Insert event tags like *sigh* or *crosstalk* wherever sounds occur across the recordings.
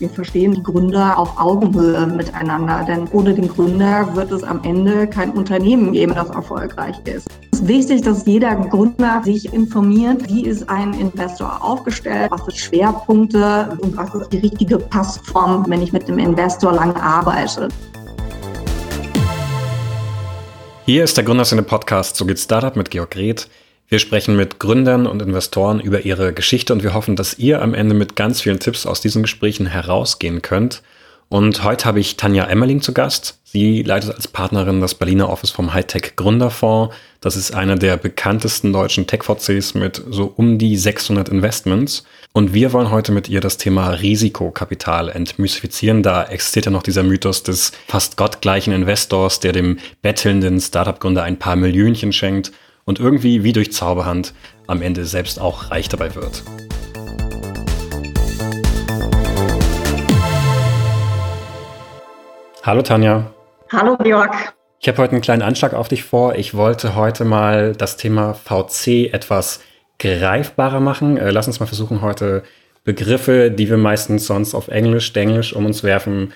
wir verstehen die Gründer auf Augenhöhe miteinander, denn ohne den Gründer wird es am Ende kein Unternehmen geben, das erfolgreich ist. Es ist wichtig, dass jeder Gründer sich informiert, wie ist ein Investor aufgestellt, was sind Schwerpunkte und was ist die richtige Passform, wenn ich mit dem Investor lange arbeite. Hier ist der Gründerszene Podcast So geht Startup mit Georg Reth. Wir sprechen mit Gründern und Investoren über ihre Geschichte und wir hoffen, dass ihr am Ende mit ganz vielen Tipps aus diesen Gesprächen herausgehen könnt. Und heute habe ich Tanja Emmerling zu Gast. Sie leitet als Partnerin das Berliner Office vom Hightech Gründerfonds. Das ist einer der bekanntesten deutschen Tech-VCs mit so um die 600 Investments. Und wir wollen heute mit ihr das Thema Risikokapital entmystifizieren. Da existiert ja noch dieser Mythos des fast gottgleichen Investors, der dem bettelnden Startup-Gründer ein paar Millionchen schenkt und irgendwie wie durch Zauberhand am Ende selbst auch reich dabei wird. Hallo Tanja. Hallo Georg. Ich habe heute einen kleinen Anschlag auf dich vor. Ich wollte heute mal das Thema VC etwas greifbarer machen. Äh, lass uns mal versuchen, heute Begriffe, die wir meistens sonst auf Englisch, Englisch um uns werfen,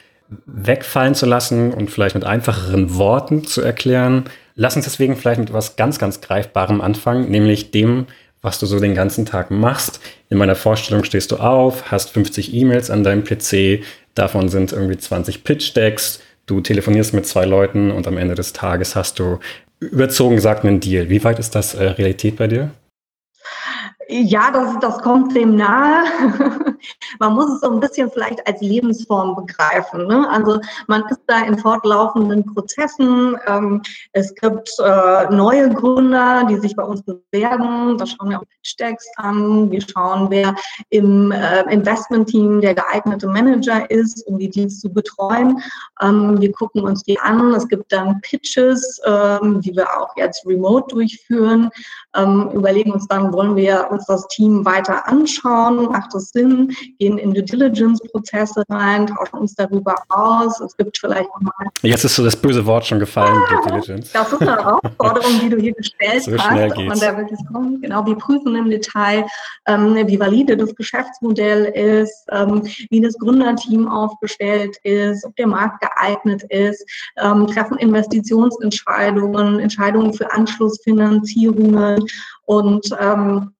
wegfallen zu lassen und vielleicht mit einfacheren Worten zu erklären. Lass uns deswegen vielleicht mit etwas ganz, ganz Greifbarem anfangen, nämlich dem, was du so den ganzen Tag machst. In meiner Vorstellung stehst du auf, hast 50 E-Mails an deinem PC, Davon sind irgendwie 20 Pitch-Decks. Du telefonierst mit zwei Leuten und am Ende des Tages hast du überzogen gesagt einen Deal. Wie weit ist das äh, Realität bei dir? Ja, das, das kommt dem nahe. *laughs* man muss es so ein bisschen vielleicht als Lebensform begreifen. Ne? Also man ist da in fortlaufenden Prozessen. Ähm, es gibt äh, neue Gründer, die sich bei uns bewerben. Da schauen wir auch Stacks an. Wir schauen, wer im äh, Investmentteam der geeignete Manager ist, um die Deals zu betreuen. Ähm, wir gucken uns die an. Es gibt dann Pitches, ähm, die wir auch jetzt remote durchführen. Ähm, überlegen uns dann, wollen wir uns das Team weiter anschauen? Macht es Sinn? Gehen in Due Diligence-Prozesse rein, tauschen uns darüber aus. Es gibt vielleicht nochmal. Jetzt ist so das böse Wort schon gefallen, ah, Due Diligence. Das ist eine Herausforderung, die du hier gestellt so hast, schnell ob man da wirklich kommt. Genau, wir prüfen im Detail, ähm, wie valide das Geschäftsmodell ist, ähm, wie das Gründerteam aufgestellt ist, ob der Markt geeignet ist, ähm, treffen Investitionsentscheidungen, Entscheidungen für Anschlussfinanzierungen und ähm,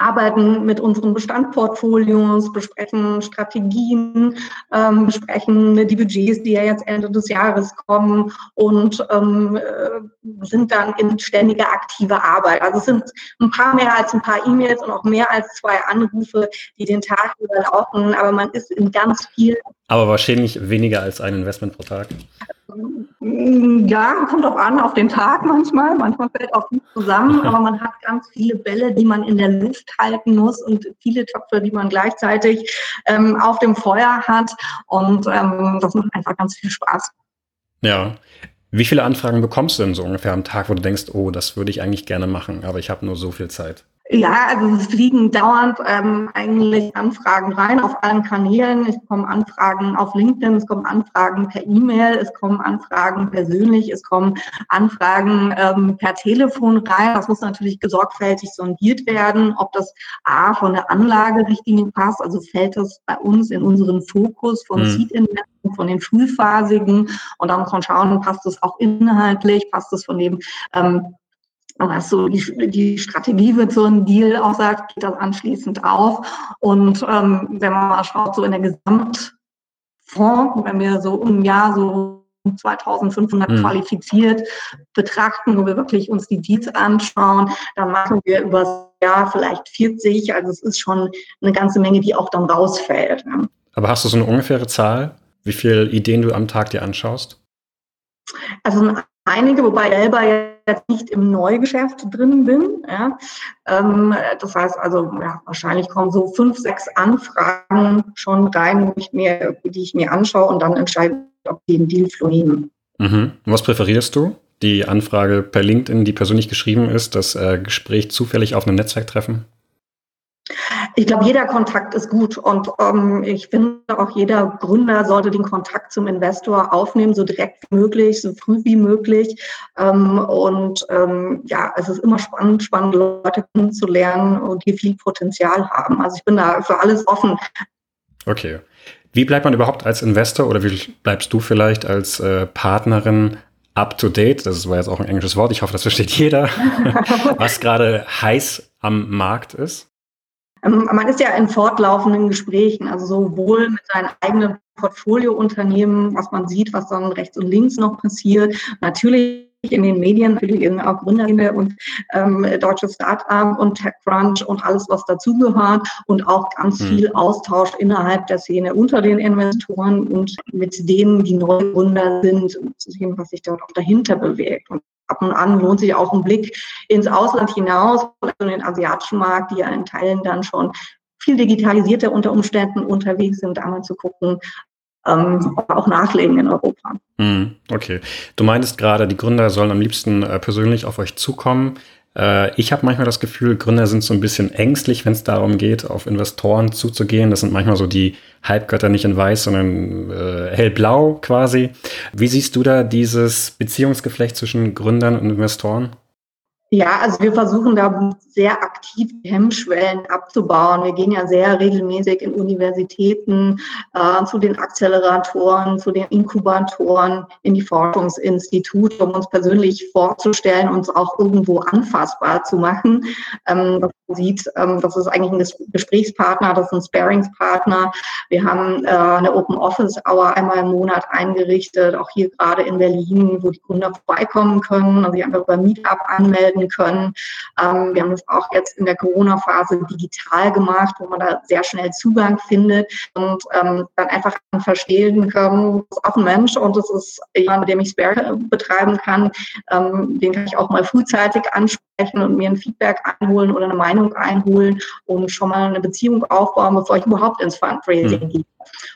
arbeiten mit unseren Bestandportfolios, besprechen Strategien, ähm, besprechen die Budgets, die ja jetzt Ende des Jahres kommen und ähm, äh, sind dann in ständiger aktiver Arbeit. Also es sind ein paar mehr als ein paar E-Mails und auch mehr als zwei Anrufe, die den Tag überlaufen, aber man ist in ganz viel. Aber wahrscheinlich weniger als ein Investment pro Tag. Ja, kommt auch an auf den Tag manchmal. Manchmal fällt auch nicht zusammen, *laughs* aber man hat ganz viele Bälle, die man in der Luft halten muss und viele Töpfe, die man gleichzeitig ähm, auf dem Feuer hat. Und ähm, das macht einfach ganz viel Spaß. Ja. Wie viele Anfragen bekommst du denn so ungefähr am Tag, wo du denkst, oh, das würde ich eigentlich gerne machen, aber ich habe nur so viel Zeit? Ja, also es fliegen dauernd ähm, eigentlich Anfragen rein auf allen Kanälen. Es kommen Anfragen auf LinkedIn, es kommen Anfragen per E-Mail, es kommen Anfragen persönlich, es kommen Anfragen ähm, per Telefon rein. Das muss natürlich gesorgfältig sondiert werden, ob das A von der Anlagerichtlinie passt, also fällt das bei uns in unseren Fokus von mhm. Seed Investment, von den frühphasigen und dann muss man schauen, passt das auch inhaltlich, passt das von dem ähm, was so die, die Strategie wird so ein Deal auch sagt, geht das anschließend auf. Und ähm, wenn man mal schaut, so in der Gesamtfonds, wenn wir so im Jahr so 2500 mhm. qualifiziert betrachten, wo wir wirklich uns die Deals anschauen, dann machen wir über das Jahr vielleicht 40. Also es ist schon eine ganze Menge, die auch dann rausfällt. Aber hast du so eine ungefähre Zahl, wie viele Ideen du am Tag dir anschaust? Also einige, wobei selber jetzt nicht im Neugeschäft drin bin. Ja. Ähm, das heißt also, ja, wahrscheinlich kommen so fünf, sechs Anfragen schon rein, ich mir, die ich mir anschaue und dann entscheide, ob die den Dealflow nehmen. Mhm. Was präferierst du? Die Anfrage per LinkedIn, die persönlich geschrieben ist, das äh, Gespräch zufällig auf einem Netzwerktreffen? Ich glaube, jeder Kontakt ist gut und ähm, ich finde auch jeder Gründer sollte den Kontakt zum Investor aufnehmen, so direkt wie möglich, so früh wie möglich. Ähm, und ähm, ja, es ist immer spannend, spannende Leute kennenzulernen und die viel Potenzial haben. Also ich bin da für alles offen. Okay. Wie bleibt man überhaupt als Investor oder wie bleibst du vielleicht als äh, Partnerin up to date? Das war jetzt auch ein englisches Wort. Ich hoffe, das versteht jeder, *laughs* was gerade heiß am Markt ist. Ähm, man ist ja in fortlaufenden Gesprächen, also sowohl mit seinen eigenen Portfoliounternehmen, was man sieht, was dann rechts und links noch passiert. Natürlich in den Medien natürlich auch Gründer und ähm, deutsche Start-up und TechCrunch und alles, was dazugehört und auch ganz mhm. viel Austausch innerhalb der Szene unter den Investoren und mit denen, die neue Gründer sind, um zu sehen, was sich dort auch dahinter bewegt. Und ab und an lohnt sich auch ein Blick ins Ausland hinaus, in den asiatischen Markt, die ja in Teilen dann schon viel digitalisierter unter Umständen unterwegs sind, einmal zu gucken, ähm, auch nachlegen in Europa. Hm, okay. Du meintest gerade, die Gründer sollen am liebsten äh, persönlich auf euch zukommen. Äh, ich habe manchmal das Gefühl, Gründer sind so ein bisschen ängstlich, wenn es darum geht, auf Investoren zuzugehen. Das sind manchmal so die Halbgötter nicht in weiß, sondern äh, hellblau quasi. Wie siehst du da dieses Beziehungsgeflecht zwischen Gründern und Investoren? Ja, also wir versuchen da sehr aktiv Hemmschwellen abzubauen. Wir gehen ja sehr regelmäßig in Universitäten, äh, zu den Acceleratoren, zu den Inkubatoren, in die Forschungsinstitute, um uns persönlich vorzustellen, uns auch irgendwo anfassbar zu machen. Ähm, man sieht, ähm, das ist eigentlich ein Gesprächspartner, das ist ein Sparingspartner. Wir haben äh, eine Open Office Hour einmal im Monat eingerichtet, auch hier gerade in Berlin, wo die Gründer vorbeikommen können, also sich einfach über Meetup anmelden anwenden können. Ähm, wir haben das auch jetzt in der Corona-Phase digital gemacht, wo man da sehr schnell Zugang findet und ähm, dann einfach verstehen können, das ist auch ein Mensch und das ist jemand, mit dem ich Spare betreiben kann. Ähm, den kann ich auch mal frühzeitig ansprechen und mir ein Feedback einholen oder eine Meinung einholen und schon mal eine Beziehung aufbauen, bevor ich überhaupt ins Fundraising hm. gehe.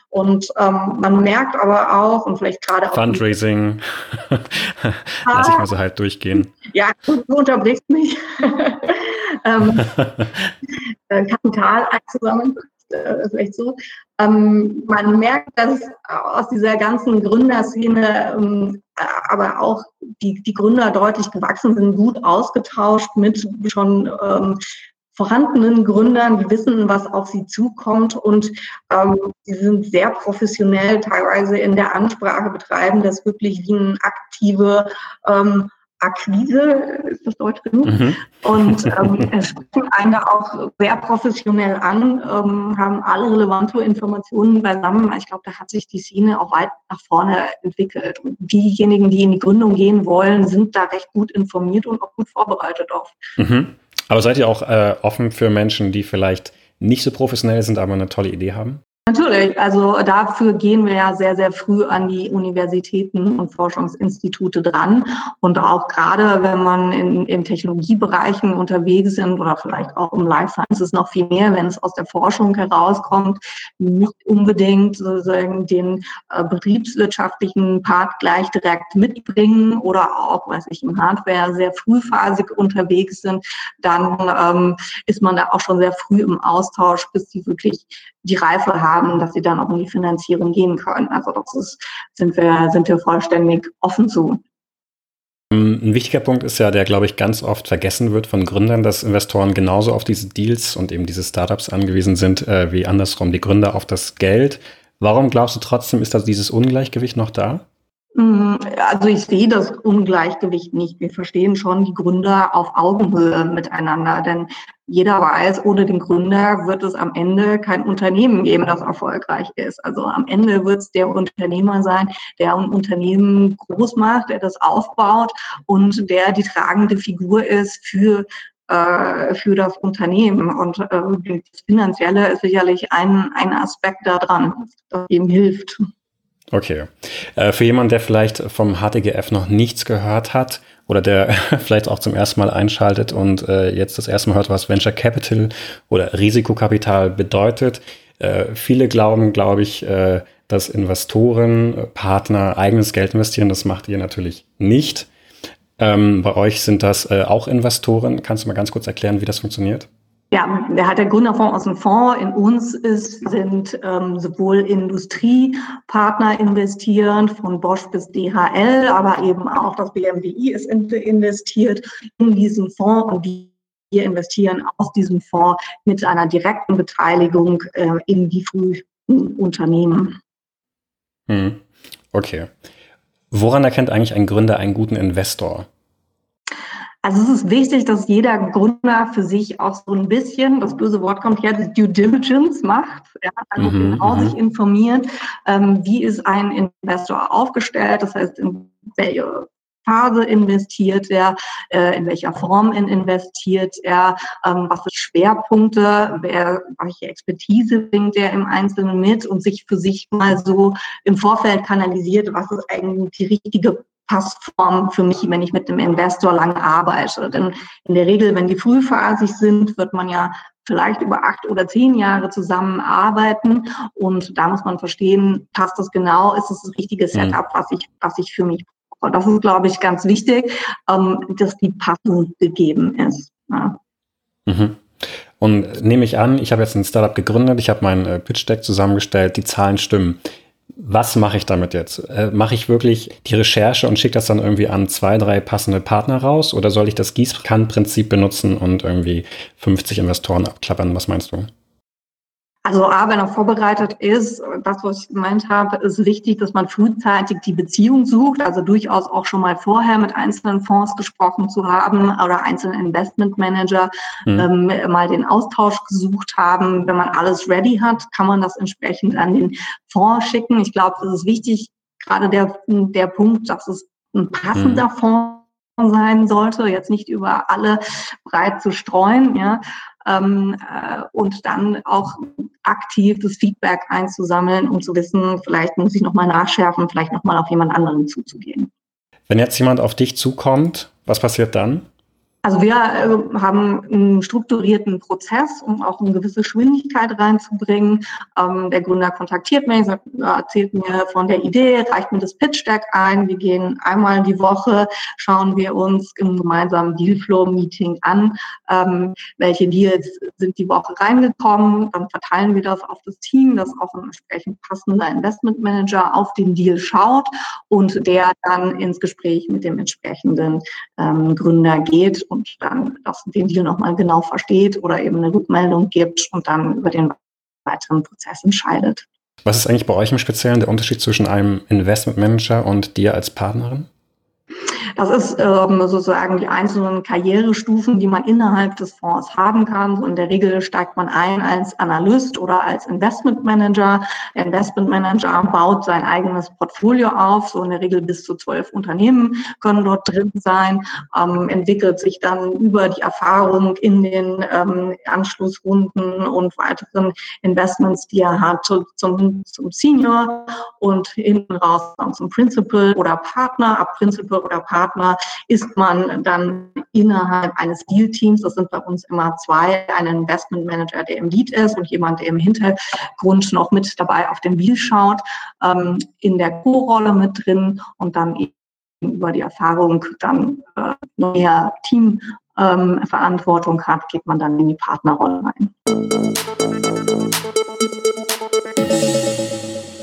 Und ähm, man merkt aber auch, und vielleicht gerade auch. Fundraising. *laughs* Lass ich mal so halt durchgehen. Ja, du, unterbrichst mich. *laughs* ähm, *laughs* äh, Kapital einzusammeln, äh, vielleicht so. Ähm, man merkt, dass aus dieser ganzen Gründerszene ähm, aber auch die, die Gründer deutlich gewachsen sind, gut ausgetauscht mit schon ähm, vorhandenen Gründern, die wissen, was auf sie zukommt und ähm, sie sind sehr professionell teilweise in der Ansprache, betreiben das wirklich wie eine aktive ähm, Akquise, ist das Deutsch genug? Mhm. Und ähm, sprechen einen da auch sehr professionell an, ähm, haben alle relevante Informationen beisammen. Ich glaube, da hat sich die Szene auch weit nach vorne entwickelt. Und diejenigen, die in die Gründung gehen wollen, sind da recht gut informiert und auch gut vorbereitet oft. Mhm. Aber seid ihr auch äh, offen für Menschen, die vielleicht nicht so professionell sind, aber eine tolle Idee haben? Natürlich, also dafür gehen wir ja sehr, sehr früh an die Universitäten und Forschungsinstitute dran. Und auch gerade, wenn man in, in Technologiebereichen unterwegs sind oder vielleicht auch im Life Sciences noch viel mehr, wenn es aus der Forschung herauskommt, nicht unbedingt sozusagen den äh, betriebswirtschaftlichen Part gleich direkt mitbringen oder auch, weiß ich, im Hardware sehr frühphasig unterwegs sind, dann ähm, ist man da auch schon sehr früh im Austausch, bis sie wirklich die Reife haben, dass sie dann auch in die Finanzierung gehen können. Also das ist, sind wir, sind wir vollständig offen zu. Ähm, ein wichtiger Punkt ist ja, der, glaube ich, ganz oft vergessen wird von Gründern, dass Investoren genauso auf diese Deals und eben diese Startups angewiesen sind, äh, wie andersrum die Gründer auf das Geld. Warum glaubst du trotzdem, ist da dieses Ungleichgewicht noch da? Mm, also ich sehe das Ungleichgewicht nicht. Wir verstehen schon die Gründer auf Augenhöhe miteinander, denn jeder weiß, ohne den Gründer wird es am Ende kein Unternehmen geben, das erfolgreich ist. Also am Ende wird es der Unternehmer sein, der ein Unternehmen groß macht, der das aufbaut und der die tragende Figur ist für äh, für das Unternehmen. Und äh, das Finanzielle ist sicherlich ein, ein Aspekt daran, das ihm hilft. Okay. Äh, für jemanden, der vielleicht vom HTGF noch nichts gehört hat oder der *laughs* vielleicht auch zum ersten Mal einschaltet und äh, jetzt das erste Mal hört, was Venture Capital oder Risikokapital bedeutet. Äh, viele glauben, glaube ich, äh, dass Investoren, Partner eigenes Geld investieren. Das macht ihr natürlich nicht. Ähm, bei euch sind das äh, auch Investoren. Kannst du mal ganz kurz erklären, wie das funktioniert? Ja, der hat der Gründerfonds aus dem Fonds. In uns ist, sind ähm, sowohl Industriepartner investieren, von Bosch bis DHL, aber eben auch das BMWI ist investiert in diesen Fonds und die wir investieren aus diesem Fonds mit einer direkten Beteiligung äh, in die Früh Unternehmen. Hm. Okay. Woran erkennt eigentlich ein Gründer einen guten Investor? Also es ist wichtig, dass jeder Gründer für sich auch so ein bisschen, das böse Wort kommt her, die Due Diligence macht, ja, also mhm, genau mhm. sich informiert, ähm, wie ist ein Investor aufgestellt, das heißt, in welche Phase investiert er, äh, in welcher Form investiert er, ähm, was sind Schwerpunkte, wer, welche Expertise bringt er im Einzelnen mit und sich für sich mal so im Vorfeld kanalisiert, was ist eigentlich die richtige Passform für mich, wenn ich mit dem Investor lange arbeite. Denn in der Regel, wenn die frühphasig sind, wird man ja vielleicht über acht oder zehn Jahre zusammenarbeiten. Und da muss man verstehen, passt das genau, ist es das, das richtige mhm. Setup, was ich, was ich für mich brauche. Das ist, glaube ich, ganz wichtig, ähm, dass die Passung gegeben ist. Ja. Mhm. Und nehme ich an, ich habe jetzt ein Startup gegründet, ich habe mein äh, Pitch Deck zusammengestellt, die Zahlen stimmen was mache ich damit jetzt? Äh, mache ich wirklich die Recherche und schicke das dann irgendwie an zwei, drei passende Partner raus? Oder soll ich das Gießkannenprinzip benutzen und irgendwie 50 Investoren abklappern? Was meinst du? Also A, wenn er vorbereitet ist, das, was ich gemeint habe, ist wichtig, dass man frühzeitig die Beziehung sucht, also durchaus auch schon mal vorher mit einzelnen Fonds gesprochen zu haben oder einzelnen Investmentmanager mhm. ähm, mal den Austausch gesucht haben. Wenn man alles ready hat, kann man das entsprechend an den Fonds schicken. Ich glaube, es ist wichtig, gerade der, der Punkt, dass es ein passender mhm. Fonds sein sollte, jetzt nicht über alle breit zu streuen, ja, ähm, äh, und dann auch aktiv das Feedback einzusammeln, um zu wissen, vielleicht muss ich nochmal nachschärfen, vielleicht nochmal auf jemand anderen zuzugehen. Wenn jetzt jemand auf dich zukommt, was passiert dann? Also wir äh, haben einen strukturierten Prozess, um auch eine gewisse Geschwindigkeit reinzubringen. Ähm, der Gründer kontaktiert mich, erzählt mir von der Idee, reicht mir das Pitch-Deck ein. Wir gehen einmal die Woche, schauen wir uns im gemeinsamen Dealflow-Meeting an, ähm, welche Deals sind die Woche reingekommen. Dann verteilen wir das auf das Team, das auch ein entsprechend passender Investmentmanager auf den Deal schaut und der dann ins Gespräch mit dem entsprechenden ähm, Gründer geht und dann das, den Deal nochmal genau versteht oder eben eine Rückmeldung gibt und dann über den weiteren Prozess entscheidet. Was ist eigentlich bei euch im Speziellen der Unterschied zwischen einem Investmentmanager und dir als Partnerin? Das ist ähm, sozusagen die einzelnen Karrierestufen, die man innerhalb des Fonds haben kann. So in der Regel steigt man ein als Analyst oder als Investmentmanager. Der Investmentmanager baut sein eigenes Portfolio auf. So in der Regel bis zu zwölf Unternehmen können dort drin sein, ähm, entwickelt sich dann über die Erfahrung in den ähm, Anschlussrunden und weiteren Investments, die er hat, zum, zum Senior und hinten raus dann zum Principal oder Partner. Ab Principal oder Partner Partner ist man dann innerhalb eines Deal-Teams, das sind bei uns immer zwei, ein Investment Manager, der im Lead ist und jemand, der im Hintergrund noch mit dabei auf den Deal schaut, ähm, in der Co-Rolle mit drin und dann eben über die Erfahrung dann äh, mehr Teamverantwortung ähm, hat, geht man dann in die Partnerrolle rein.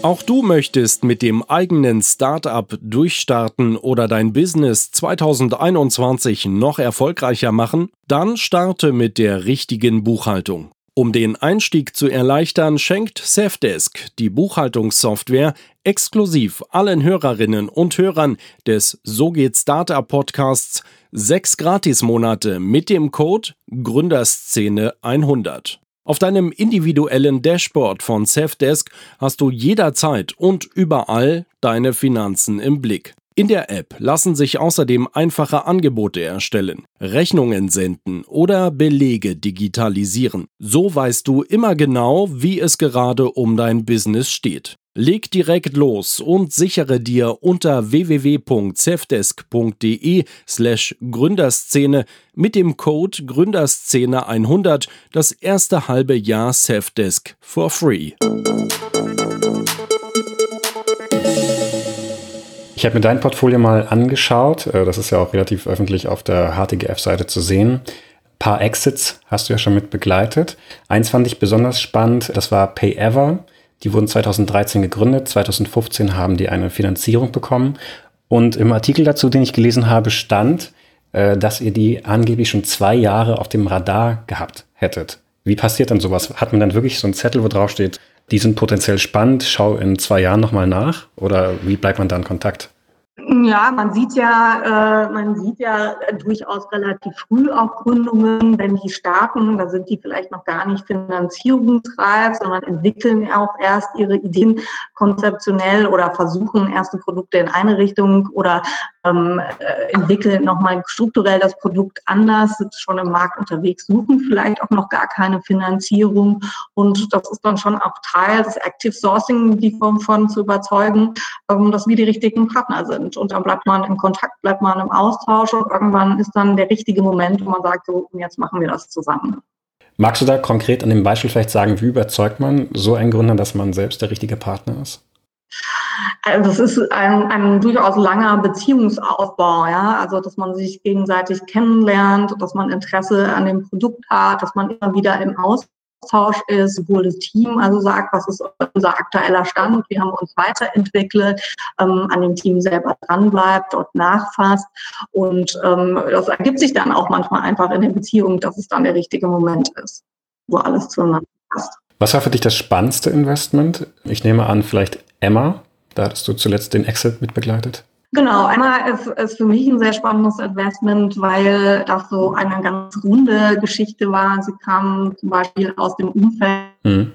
Auch du möchtest mit dem eigenen Startup durchstarten oder dein Business 2021 noch erfolgreicher machen? Dann starte mit der richtigen Buchhaltung. Um den Einstieg zu erleichtern, schenkt Safdesk, die Buchhaltungssoftware, exklusiv allen Hörerinnen und Hörern des So geht Startup Podcasts sechs Gratismonate mit dem Code Gründerszene 100. Auf deinem individuellen Dashboard von Safdesk hast du jederzeit und überall deine Finanzen im Blick. In der App lassen sich außerdem einfache Angebote erstellen, Rechnungen senden oder Belege digitalisieren. So weißt du immer genau, wie es gerade um dein Business steht. Leg direkt los und sichere dir unter www.cevdesk.de slash Gründerszene mit dem Code Gründerszene 100 das erste halbe Jahr Cevdesk for free. Ich habe mir dein Portfolio mal angeschaut. Äh, das ist ja auch relativ öffentlich auf der HTGF-Seite zu sehen. Ein paar Exits hast du ja schon mit begleitet. Eins fand ich besonders spannend, das war PayEver. Die wurden 2013 gegründet, 2015 haben die eine Finanzierung bekommen. Und im Artikel dazu, den ich gelesen habe, stand, äh, dass ihr die angeblich schon zwei Jahre auf dem Radar gehabt hättet. Wie passiert dann sowas? Hat man dann wirklich so einen Zettel, wo drauf steht, die sind potenziell spannend, schau in zwei Jahren nochmal nach? Oder wie bleibt man da in Kontakt? Ja, man sieht ja, äh, man sieht ja durchaus relativ früh auch Gründungen, wenn die starten, da sind die vielleicht noch gar nicht finanzierungsreif, sondern entwickeln auch erst ihre Ideen konzeptionell oder versuchen erste Produkte in eine Richtung oder ähm, äh, entwickeln nochmal strukturell das Produkt anders, sind schon im Markt unterwegs, suchen vielleicht auch noch gar keine Finanzierung und das ist dann schon auch Teil des Active Sourcing, die von, von zu überzeugen, ähm, dass wir die richtigen Partner sind. Und dann bleibt man im Kontakt, bleibt man im Austausch und irgendwann ist dann der richtige Moment, wo man sagt, so, jetzt machen wir das zusammen. Magst du da konkret an dem Beispiel vielleicht sagen, wie überzeugt man so einen Gründer, dass man selbst der richtige Partner ist? Also das ist ein, ein durchaus langer Beziehungsaufbau, ja. Also dass man sich gegenseitig kennenlernt, dass man Interesse an dem Produkt hat, dass man immer wieder im Austausch ist, sowohl das Team also sagt, was ist unser aktueller Stand, wie haben wir uns weiterentwickelt, ähm, an dem Team selber dranbleibt, dort nachfasst. Und ähm, das ergibt sich dann auch manchmal einfach in der Beziehung, dass es dann der richtige Moment ist, wo alles zueinander passt. Was war für dich das spannendste Investment? Ich nehme an, vielleicht Emma. Da hattest du zuletzt den Exit mitbegleitet. Genau, einmal ist, ist für mich ein sehr spannendes Investment, weil das so eine ganz runde Geschichte war. Sie kam zum Beispiel aus dem Umfeld mhm.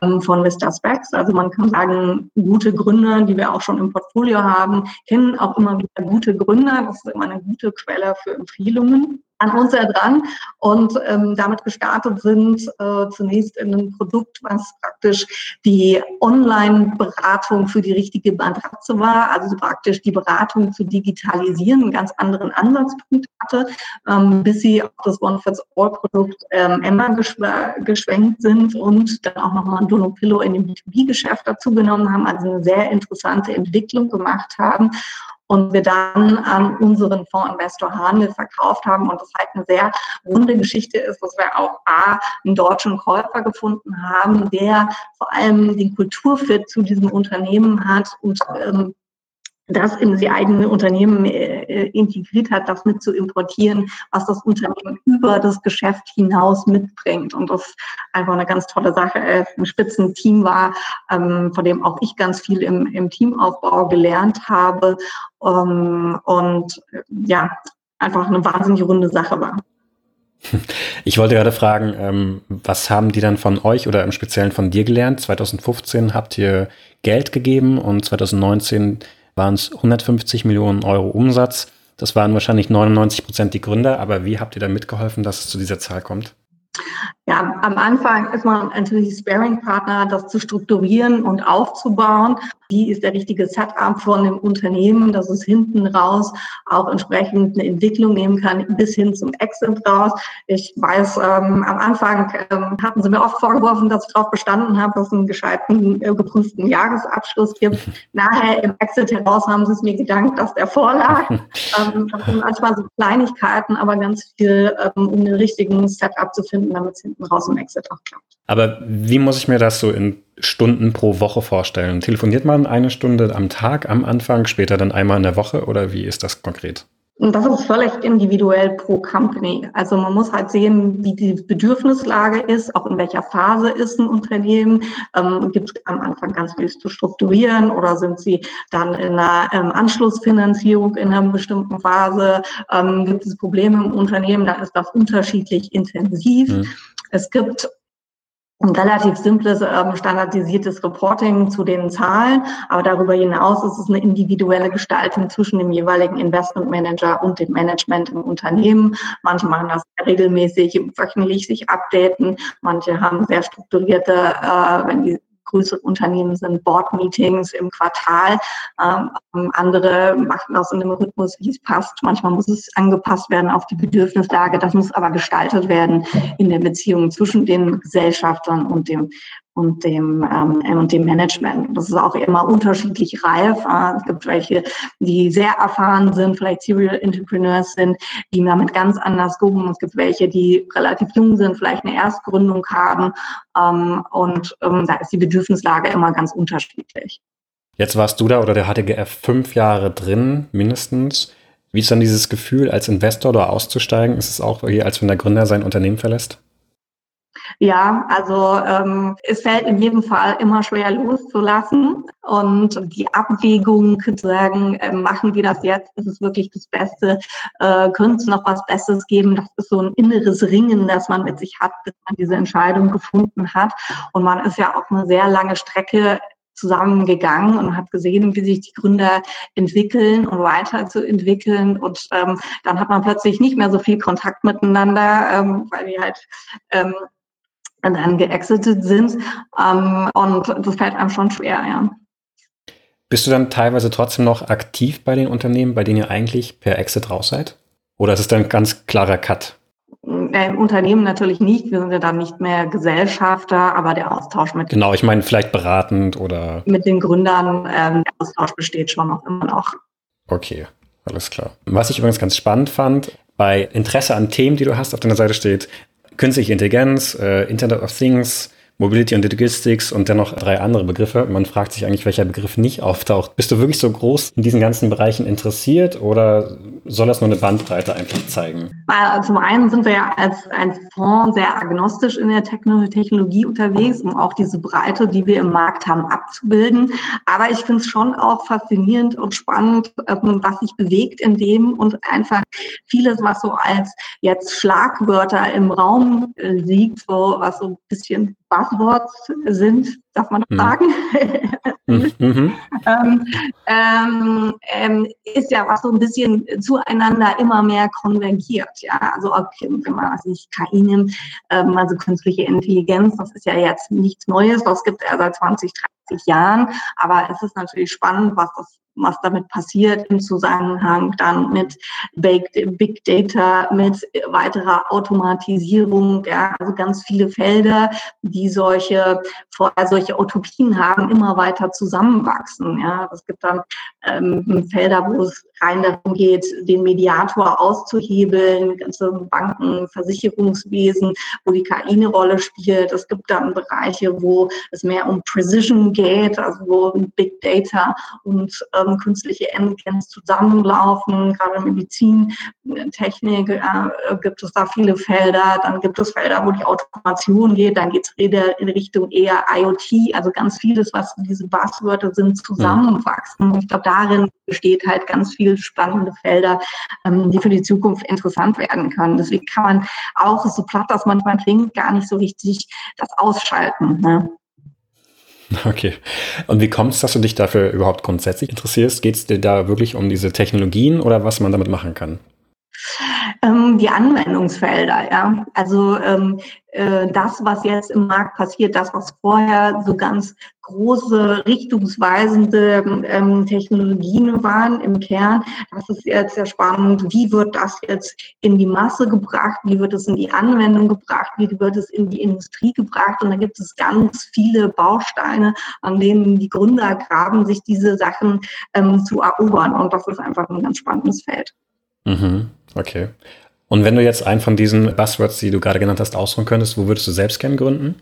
ähm, von Mr. Specs. Also man kann sagen, gute Gründer, die wir auch schon im Portfolio haben, kennen auch immer wieder gute Gründer. Das ist immer eine gute Quelle für Empfehlungen an uns dran und ähm, damit gestartet sind, äh, zunächst in einem Produkt, was praktisch die Online-Beratung für die richtige Matratze war, also praktisch die Beratung zu digitalisieren, einen ganz anderen Ansatzpunkt hatte, ähm, bis sie auf das One-Fits-All-Produkt ähm, Emma geschwenkt sind und dann auch nochmal ein Donopillo in dem B2B-Geschäft dazu genommen haben, also eine sehr interessante Entwicklung gemacht haben und wir dann an unseren Fondsinvestor Handel verkauft haben. Und das halt eine sehr runde Geschichte ist, dass wir auch A, einen deutschen Käufer gefunden haben, der vor allem den Kulturfit zu diesem Unternehmen hat und ähm, das in die eigene Unternehmen äh, integriert hat, das mit zu importieren, was das Unternehmen über das Geschäft hinaus mitbringt. Und das einfach eine ganz tolle Sache ist, ein Spitzenteam war, ähm, von dem auch ich ganz viel im, im Teamaufbau gelernt habe. Ähm, und äh, ja, einfach eine wahnsinnig runde Sache war. *laughs* Ich wollte gerade fragen, ähm, was haben die dann von euch oder im Speziellen von dir gelernt? 2015 habt ihr Geld gegeben und 2019 waren es 150 Millionen Euro Umsatz. Das waren wahrscheinlich 99 Prozent die Gründer, aber wie habt ihr da mitgeholfen, dass es zu dieser Zahl kommt? Ja, am Anfang ist man natürlich Sparing-Partner, das zu strukturieren und aufzubauen. Wie ist der richtige Setup von dem Unternehmen, dass es hinten raus auch entsprechend eine Entwicklung nehmen kann, bis hin zum Exit raus. Ich weiß, ähm, am Anfang ähm, hatten sie mir oft vorgeworfen, dass ich darauf bestanden habe, dass es einen gescheiten, äh, geprüften Jahresabschluss gibt. *laughs* Nachher im Exit heraus haben sie es mir gedankt, dass der vorlag. *laughs* ähm, das sind manchmal so Kleinigkeiten, aber ganz viel, ähm, um den richtigen Setup zu finden, damit es hinten raus im Exit auch klappt. Aber wie muss ich mir das so in Stunden pro Woche vorstellen? Telefoniert man eine Stunde am Tag am Anfang, später dann einmal in der Woche oder wie ist das konkret? Und das ist völlig individuell pro Company. Also man muss halt sehen, wie die Bedürfnislage ist, auch in welcher Phase ist ein Unternehmen. Ähm, Gibt es am Anfang ganz viel zu strukturieren oder sind sie dann in einer ähm, Anschlussfinanzierung in einer bestimmten Phase? Ähm, gibt es Probleme im Unternehmen? Dann ist das unterschiedlich intensiv. Mhm. Es gibt ein relativ simples, ähm, standardisiertes Reporting zu den Zahlen, aber darüber hinaus ist es eine individuelle Gestaltung zwischen dem jeweiligen Investmentmanager und dem Management im Unternehmen. Manche machen das regelmäßig, wöchentlich sich updaten, manche haben sehr strukturierte, äh, wenn die größere Unternehmen sind Board-Meetings im Quartal. Ähm, andere machen das in dem Rhythmus, wie es passt. Manchmal muss es angepasst werden auf die Bedürfnislage. Das muss aber gestaltet werden in der Beziehung zwischen den Gesellschaftern und dem und dem, ähm, und dem Management. Das ist auch immer unterschiedlich reif. Äh, es gibt welche, die sehr erfahren sind, vielleicht Serial Entrepreneurs sind, die damit ganz anders gucken. Es gibt welche, die relativ jung sind, vielleicht eine Erstgründung haben. Ähm, und ähm, da ist die Bedürfnislage immer ganz unterschiedlich. Jetzt warst du da oder der HTGF fünf Jahre drin, mindestens. Wie ist dann dieses Gefühl, als Investor da auszusteigen? Ist es auch als wenn der Gründer sein Unternehmen verlässt? Ja, also ähm, es fällt in jedem Fall immer schwer loszulassen und die Abwägung zu sagen, äh, machen wir das jetzt, ist es wirklich das Beste, äh, könnte es noch was Besseres geben, das ist so ein inneres Ringen, das man mit sich hat, bis man diese Entscheidung gefunden hat. Und man ist ja auch eine sehr lange Strecke zusammengegangen und hat gesehen, wie sich die Gründer entwickeln und weiterzuentwickeln. Und ähm, dann hat man plötzlich nicht mehr so viel Kontakt miteinander, ähm, weil die halt ähm, dann geexitet sind. Ähm, und das fällt einem schon schwer, ja. Bist du dann teilweise trotzdem noch aktiv bei den Unternehmen, bei denen ihr eigentlich per Exit raus seid? Oder ist es dann ein ganz klarer Cut? Äh, Im Unternehmen natürlich nicht. Wir sind ja dann nicht mehr Gesellschafter, aber der Austausch mit. Genau, ich meine vielleicht beratend oder. Mit den Gründern, ähm, der Austausch besteht schon noch immer noch. Okay, alles klar. Was ich übrigens ganz spannend fand, bei Interesse an Themen, die du hast, auf deiner Seite steht künstliche Intelligenz, äh, Internet of Things, Mobility und Logistics und dann noch drei andere Begriffe. Man fragt sich eigentlich, welcher Begriff nicht auftaucht. Bist du wirklich so groß in diesen ganzen Bereichen interessiert oder soll das nur eine Bandbreite einfach zeigen? Zum einen sind wir ja als ein Fonds sehr agnostisch in der Technologie unterwegs, um auch diese Breite, die wir im Markt haben, abzubilden. Aber ich finde es schon auch faszinierend und spannend, ähm, was sich bewegt in dem und einfach vieles, was so als jetzt Schlagwörter im Raum äh, liegt, so was so ein bisschen Buzzwords sind, darf man mhm. sagen? *laughs* Mhm. mhm. ähm, ähm, ähm, ist ja was so ein bisschen zueinander immer mehr konvergiert. Ja, also wenn man sich KI nimmt, ähm, also künstliche Intelligenz, das ist ja jetzt nichts Neues, das gibt es ja seit 20, 30 Jahren, aber es ist natürlich spannend, was das was damit passiert im Zusammenhang dann mit Big Data, mit weiterer Automatisierung, ja, also ganz viele Felder, die solche, vorher solche Utopien haben, immer weiter zusammenwachsen. Ja. Es gibt dann ähm, Felder, wo es rein darum geht, den Mediator auszuhebeln, ganze Banken, Versicherungswesen, wo die KI eine Rolle spielt. Es gibt dann Bereiche, wo es mehr um Precision geht, also wo Big Data und ähm, künstliche Intelligenz zusammenlaufen. Gerade Medizin, Technik äh, gibt es da viele Felder. Dann gibt es Felder, wo die Automation geht. Dann geht es in Richtung eher IoT, also ganz vieles, was diese Buzzwörter sind, zusammenwachsen. Ich glaube, darin besteht halt ganz viel spannende Felder, ähm, die für die Zukunft interessant werden können. Deswegen kann man auch, so platt das manchmal klingt, gar nicht so richtig das ausschalten. Ne? *laughs* Okay. Und wie kommt es, dass du dich dafür überhaupt grundsätzlich interessierst? Geht es dir da wirklich um diese Technologien oder was man damit machen kann? Ähm, die Anwendungsfelder, ja. Also ähm, äh, das, was jetzt im Markt passiert, das, was vorher so ganz große, richtungsweisende ähm, Technologien waren im Kern, das ist jetzt sehr spannend. Wie wird das jetzt in die Masse gebracht? Wie wird es in die Anwendung gebracht? Wie wird es in die Industrie gebracht? Und da gibt es ganz viele Bausteine, an denen die Gründer graben, sich diese Sachen ähm, zu erobern. Und das ist einfach ein ganz spannendes Feld. Mhm. Okay. Und wenn du jetzt einen von diesen Buzzwords, die du gerade genannt hast, ausruhen könntest, wo würdest du selbst gerne gründen?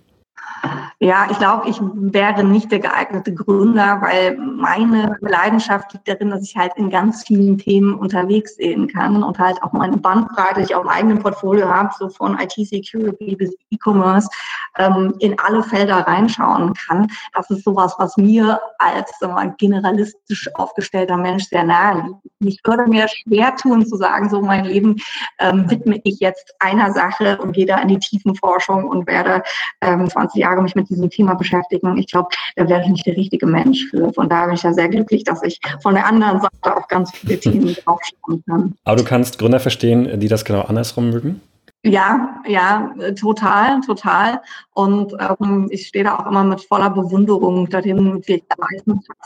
Ja, ich glaube, ich wäre nicht der geeignete Gründer, weil meine Leidenschaft liegt darin, dass ich halt in ganz vielen Themen unterwegs sehen kann und halt auch meine Bandbreite, ich auch im eigenen Portfolio habe, so von IT-Security bis E-Commerce, ähm, in alle Felder reinschauen kann. Das ist sowas, was mir als mal, generalistisch aufgestellter Mensch sehr nahe liegt. Ich würde mir schwer tun zu sagen, so mein Leben ähm, widme ich jetzt einer Sache und gehe da in die Tiefenforschung und werde ähm, 20 Jahre mich mit diesem Thema beschäftigen. Ich glaube, da wäre ich nicht der richtige Mensch für. Von daher bin ich ja sehr glücklich, dass ich von der anderen Seite auf ganz viele Themen *laughs* draufschauen kann. Aber du kannst Gründer verstehen, die das genau andersrum mögen? Ja, ja, total, total. Und ähm, ich stehe da auch immer mit voller Bewunderung darin, wie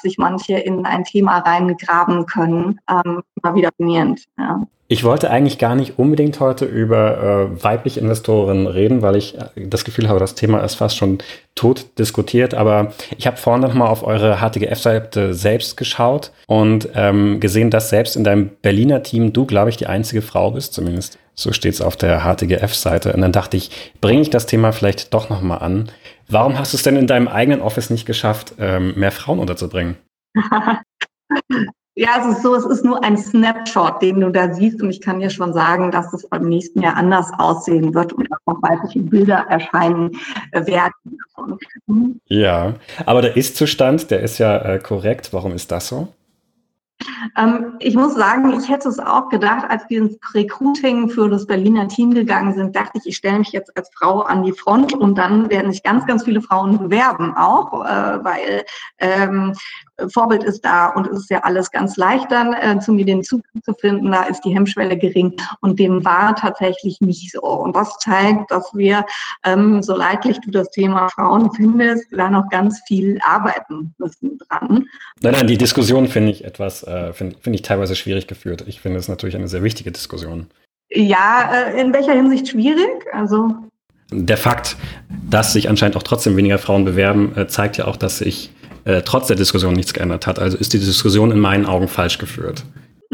sich manche in ein Thema reingraben können. Ähm, immer wieder faszinierend. Ja. Ich wollte eigentlich gar nicht unbedingt heute über äh, weibliche Investoren reden, weil ich äh, das Gefühl habe, das Thema ist fast schon tot diskutiert. Aber ich habe vorhin noch mal auf eure HTGF-Seite selbst geschaut und ähm, gesehen, dass selbst in deinem Berliner Team du, glaube ich, die einzige Frau bist, zumindest so steht es auf der HTGF-Seite. Und dann dachte ich, bringe ich das Thema vielleicht doch noch mal an. Warum hast du es denn in deinem eigenen Office nicht geschafft, ähm, mehr Frauen unterzubringen? *laughs* Ja, es ist so, es ist nur ein Snapshot, den du da siehst und ich kann dir schon sagen, dass es beim nächsten Jahr anders aussehen wird und auch weibliche Bilder erscheinen werden. Ja, aber der Ist-Zustand, der ist ja äh, korrekt. Warum ist das so? Ähm, ich muss sagen, ich hätte es auch gedacht, als wir ins Recruiting für das Berliner Team gegangen sind, dachte ich, ich stelle mich jetzt als Frau an die Front und dann werden sich ganz, ganz viele Frauen bewerben auch, äh, weil ähm, Vorbild ist da und es ist ja alles ganz leicht dann äh, zu mir den Zugang zu finden. Da ist die Hemmschwelle gering und dem war tatsächlich nicht so. Und das zeigt, dass wir, ähm, so leidlich du das Thema Frauen findest, da noch ganz viel arbeiten müssen dran. Nein, nein, die Diskussion finde ich etwas, äh, finde find ich teilweise schwierig geführt. Ich finde es natürlich eine sehr wichtige Diskussion. Ja, äh, in welcher Hinsicht schwierig? Also der Fakt, dass sich anscheinend auch trotzdem weniger Frauen bewerben, äh, zeigt ja auch, dass sich äh, trotz der Diskussion nichts geändert hat. Also ist die Diskussion in meinen Augen falsch geführt.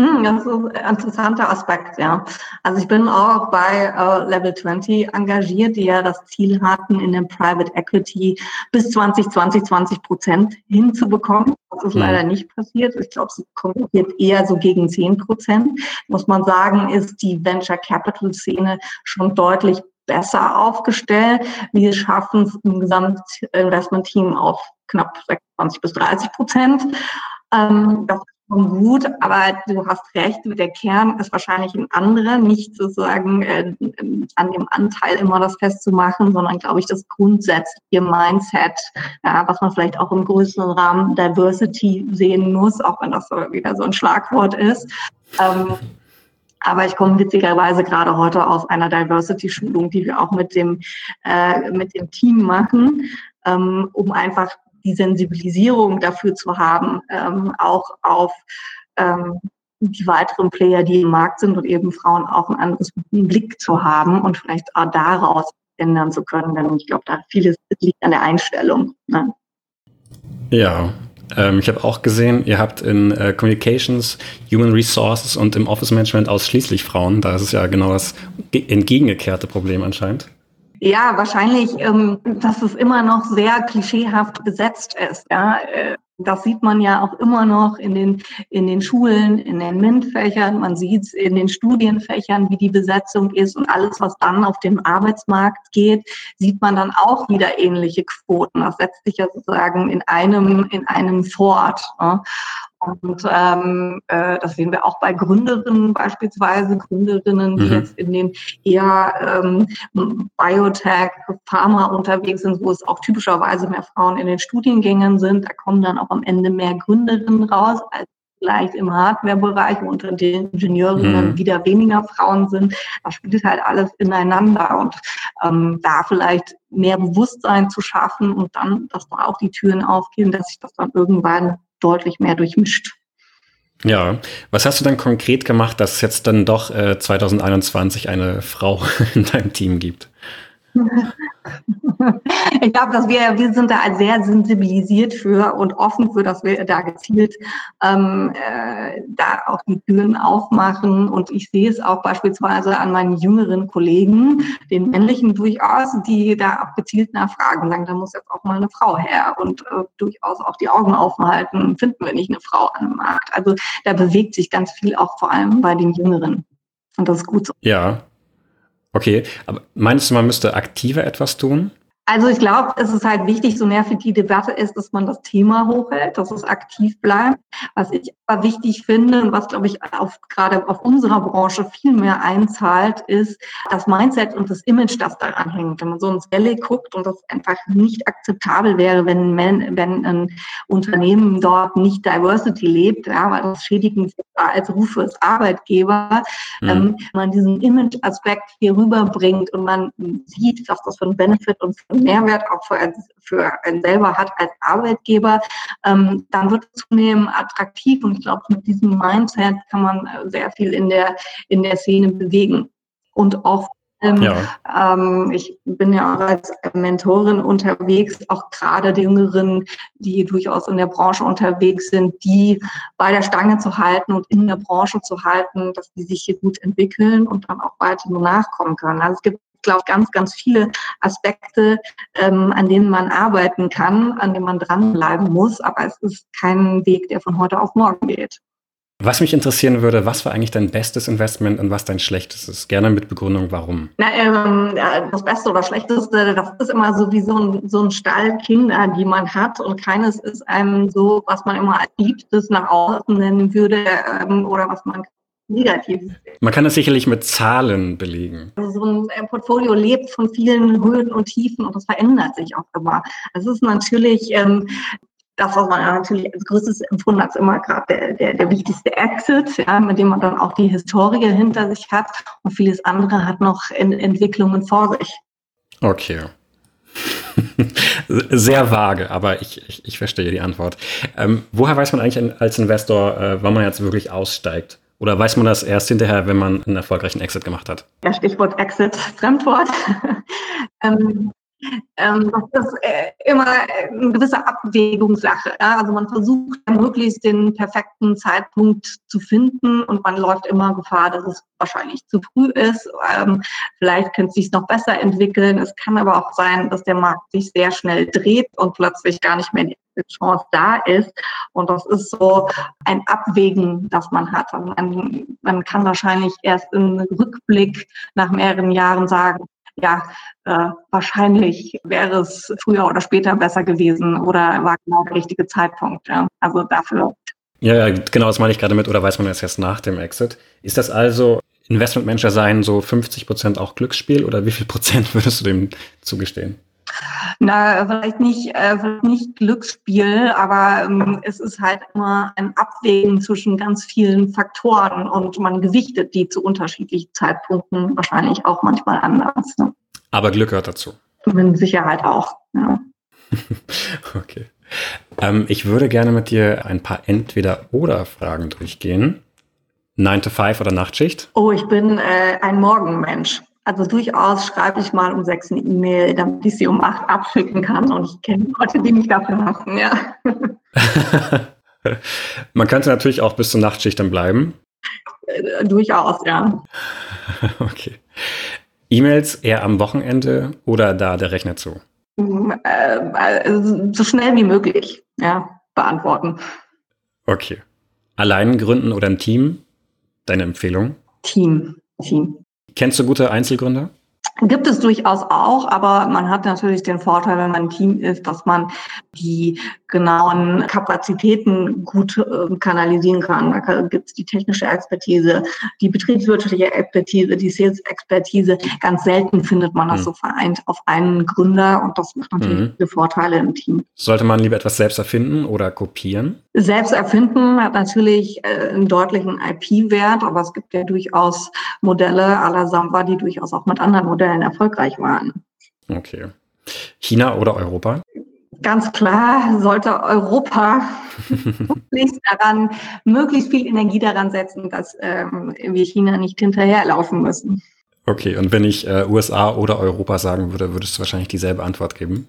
Hm, das ist ein interessanter Aspekt, ja. Also ich bin auch bei uh, Level 20 engagiert, die ja das Ziel hatten, in dem Private Equity bis 2020 20 Prozent hinzubekommen. Das ist ja. leider nicht passiert. Ich glaube, es kommt jetzt eher so gegen 10 Prozent. Muss man sagen, ist die Venture Capital Szene schon deutlich besser aufgestellt. Wir schaffen es im Gesamtinvestment-Team auf knapp 26 bis 30 Prozent. Ähm, das ist schon gut, aber du hast recht, der Kern ist wahrscheinlich ein anderer, nicht sozusagen äh, an dem Anteil immer das festzumachen, sondern glaube ich das grundsätzliche Mindset, ja, was man vielleicht auch im größeren Rahmen Diversity sehen muss, auch wenn das so wieder so ein Schlagwort ist. Ähm, aber ich komme witzigerweise gerade heute aus einer Diversity-Schulung, die wir auch mit dem, äh, mit dem Team machen, ähm, um einfach die Sensibilisierung dafür zu haben, ähm, auch auf ähm, die weiteren Player, die im Markt sind und eben Frauen auch einen anderen Blick zu haben und vielleicht auch daraus ändern zu können. Denn ich glaube, da vieles liegt an der Einstellung. Ne? Ja, ähm, ich habe auch gesehen, ihr habt in äh, Communications, Human Resources und im Office Management ausschließlich Frauen. Da ist es ja genau das entgegengekehrte Problem anscheinend. Ja, wahrscheinlich, ähm, dass es immer noch sehr klischeehaft besetzt ist. Ja? Äh, das sieht man ja auch immer noch in den, in den Schulen, in den MINT-Fächern. Man sieht es in den Studienfächern, wie die Besetzung ist und alles, was dann auf dem Arbeitsmarkt geht, sieht man dann auch wieder ähnliche Quoten. Das setzt sich ja sozusagen in einem, in einem fort. Ja? Und ähm, äh, das sehen wir auch bei Gründerinnen beispielsweise, Gründerinnen, die mhm. jetzt in den eher ähm, Biotech, Pharma unterwegs sind, wo es auch typischerweise mehr Frauen in den Studiengängen sind. Da kommen dann auch am Ende mehr Gründerinnen raus als vielleicht im Hardware-Bereich, wo unter den Ingenieurinnen mhm. wieder weniger Frauen sind. Das spielt halt alles ineinander und ähm, da vielleicht mehr Bewusstsein zu schaffen und dann, dass da auch die Türen aufgehen, dass sich das dann irgendwann deutlich mehr durchmischt. Ja, was hast du dann konkret gemacht, dass es jetzt dann doch äh, 2021 eine Frau *laughs* in deinem Team gibt? *laughs* *laughs* ich glaube, dass wir, wir sind da sehr sensibilisiert für und offen für, dass wir da gezielt ähm, äh, da auch die Türen aufmachen. Und ich sehe es auch beispielsweise an meinen jüngeren Kollegen, den männlichen durchaus, die da auch gezielt nachfragen, sagen, da muss jetzt auch mal eine Frau her und äh, durchaus auch die Augen aufhalten, finden wir nicht eine Frau an dem Markt. Also da bewegt sich ganz viel auch vor allem bei den Jüngeren. Und das ist gut so. Ja, Okay, aber meinst du, man müsste aktiver etwas tun? Also ich glaube, es ist halt wichtig, so nervig die Debatte ist, dass man das Thema hochhält, dass es aktiv bleibt. Was ich aber wichtig finde und was, glaube ich, auf, gerade auf unserer Branche viel mehr einzahlt, ist das Mindset und das Image, das daran hängt. Wenn man so ins Valley guckt und das einfach nicht akzeptabel wäre, wenn, wenn ein Unternehmen dort nicht Diversity lebt, ja, weil das schädigend als Ruf fürs Arbeitgeber, mhm. ähm, man diesen Image-Aspekt hier rüberbringt und man sieht, was das für ein Benefit und für einen Mehrwert auch für, für einen selber hat als Arbeitgeber, ähm, dann wird es zunehmend attraktiv und ich glaube, mit diesem Mindset kann man sehr viel in der, in der Szene bewegen und auch ähm, ja. ähm, ich bin ja auch als Mentorin unterwegs, auch gerade die Jüngeren, die durchaus in der Branche unterwegs sind, die bei der Stange zu halten und in der Branche zu halten, dass die sich hier gut entwickeln und dann auch weiter nur nachkommen können. Also es gibt glaube ganz, ganz viele Aspekte, ähm, an denen man arbeiten kann, an denen man dranbleiben muss. Aber es ist kein Weg, der von heute auf morgen geht. Was mich interessieren würde, was war eigentlich dein bestes Investment und was dein schlechtestes? Gerne mit Begründung, warum. Na, ähm, das Beste oder Schlechteste, das ist immer so wie so ein, so ein Stall Kinder, die man hat und keines ist einem so, was man immer als Liebstes nach außen nennen würde ähm, oder was man negativ. Man kann das sicherlich mit Zahlen belegen. Also so ein äh, Portfolio lebt von vielen Höhen und Tiefen und das verändert sich auch immer. Es ist natürlich ähm, das, was man natürlich als größtes empfunden hat, ist immer gerade der, der, der wichtigste Exit, ja, mit dem man dann auch die Historie hinter sich hat und vieles andere hat noch in Entwicklungen vor sich. Okay. *laughs* Sehr vage, aber ich, ich, ich verstehe die Antwort. Ähm, woher weiß man eigentlich als Investor, äh, wann man jetzt wirklich aussteigt? Oder weiß man das erst hinterher, wenn man einen erfolgreichen Exit gemacht hat? Ja, Stichwort Exit, Fremdwort. *laughs* ähm, ähm, das ist äh, immer eine gewisse Abwägungssache. Also man versucht möglichst den perfekten Zeitpunkt zu finden und man läuft immer Gefahr, dass es wahrscheinlich zu früh ist. Ähm, vielleicht könnte es sich noch besser entwickeln. Es kann aber auch sein, dass der Markt sich sehr schnell dreht und plötzlich gar nicht mehr die Chance da ist. Und das ist so ein Abwägen, das man hat. Man kann wahrscheinlich erst im Rückblick nach mehreren Jahren sagen, ja, äh, wahrscheinlich wäre es früher oder später besser gewesen oder war genau der richtige Zeitpunkt. Ja. Also dafür. Ja, ja, genau, das meine ich gerade mit, oder weiß man das erst nach dem Exit? Ist das also Investmentmanager sein so 50 Prozent auch Glücksspiel oder wie viel Prozent *laughs* würdest du dem zugestehen? Na, vielleicht nicht, äh, vielleicht nicht Glücksspiel, aber ähm, es ist halt immer ein Abwägen zwischen ganz vielen Faktoren und man gewichtet die zu unterschiedlichen Zeitpunkten wahrscheinlich auch manchmal anders. Ne? Aber Glück gehört dazu. Mit Sicherheit auch, ja. *laughs* okay. Ähm, ich würde gerne mit dir ein paar Entweder-Oder-Fragen durchgehen. 9 to 5 oder Nachtschicht? Oh, ich bin äh, ein Morgenmensch. Also durchaus schreibe ich mal um sechs eine E-Mail, damit ich sie um acht abschicken kann. Und ich kenne Leute, die mich dafür hassen, ja. *laughs* Man könnte natürlich auch bis zur Nachtschicht dann bleiben. Äh, durchaus, ja. *laughs* Okay. E-Mails eher am Wochenende oder da der Rechner zu? Mm, äh, so schnell wie möglich, ja, beantworten. Okay. Allein gründen oder im Team? Deine Empfehlung? Team, Team. Kennst du gute Einzelgründer? Gibt es durchaus auch, aber man hat natürlich den Vorteil, wenn man ein Team ist, dass man die genauen Kapazitäten gut äh, kanalisieren kann. Da gibt es die technische Expertise, die betriebswirtschaftliche Expertise, die Sales-Expertise. Ganz selten findet man das mhm. so vereint auf einen Gründer und das macht natürlich mhm. viele Vorteile im Team. Sollte man lieber etwas selbst erfinden oder kopieren? Selbst erfinden hat natürlich äh, einen deutlichen IP-Wert, aber es gibt ja durchaus Modelle à la Samba, die durchaus auch mit anderen Modellen erfolgreich waren. Okay. China oder Europa? Ganz klar sollte Europa *laughs* möglichst daran, möglichst viel Energie daran setzen, dass ähm, wir China nicht hinterherlaufen müssen. Okay, und wenn ich äh, USA oder Europa sagen würde, würdest du wahrscheinlich dieselbe Antwort geben?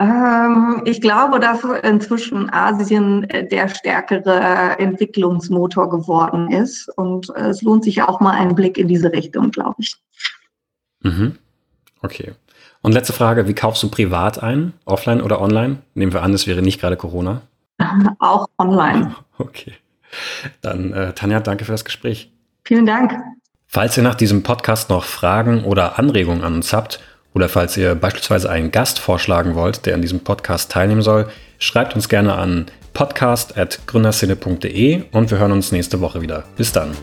Ähm, ich glaube, dass inzwischen Asien äh, der stärkere Entwicklungsmotor geworden ist. Und äh, es lohnt sich auch mal einen Blick in diese Richtung, glaube ich. Mhm. Okay. Und letzte Frage, wie kaufst du privat ein? Offline oder online? Nehmen wir an, es wäre nicht gerade Corona. *laughs* Auch online. *laughs* Okay. Dann, äh, Tanja, danke für das Gespräch. Vielen Dank. Falls ihr nach diesem Podcast noch Fragen oder Anregungen an uns habt oder falls ihr beispielsweise einen Gast vorschlagen wollt, der an diesem Podcast teilnehmen soll, schreibt uns gerne an podcast.gründerszene.de und wir hören uns nächste Woche wieder. Bis dann.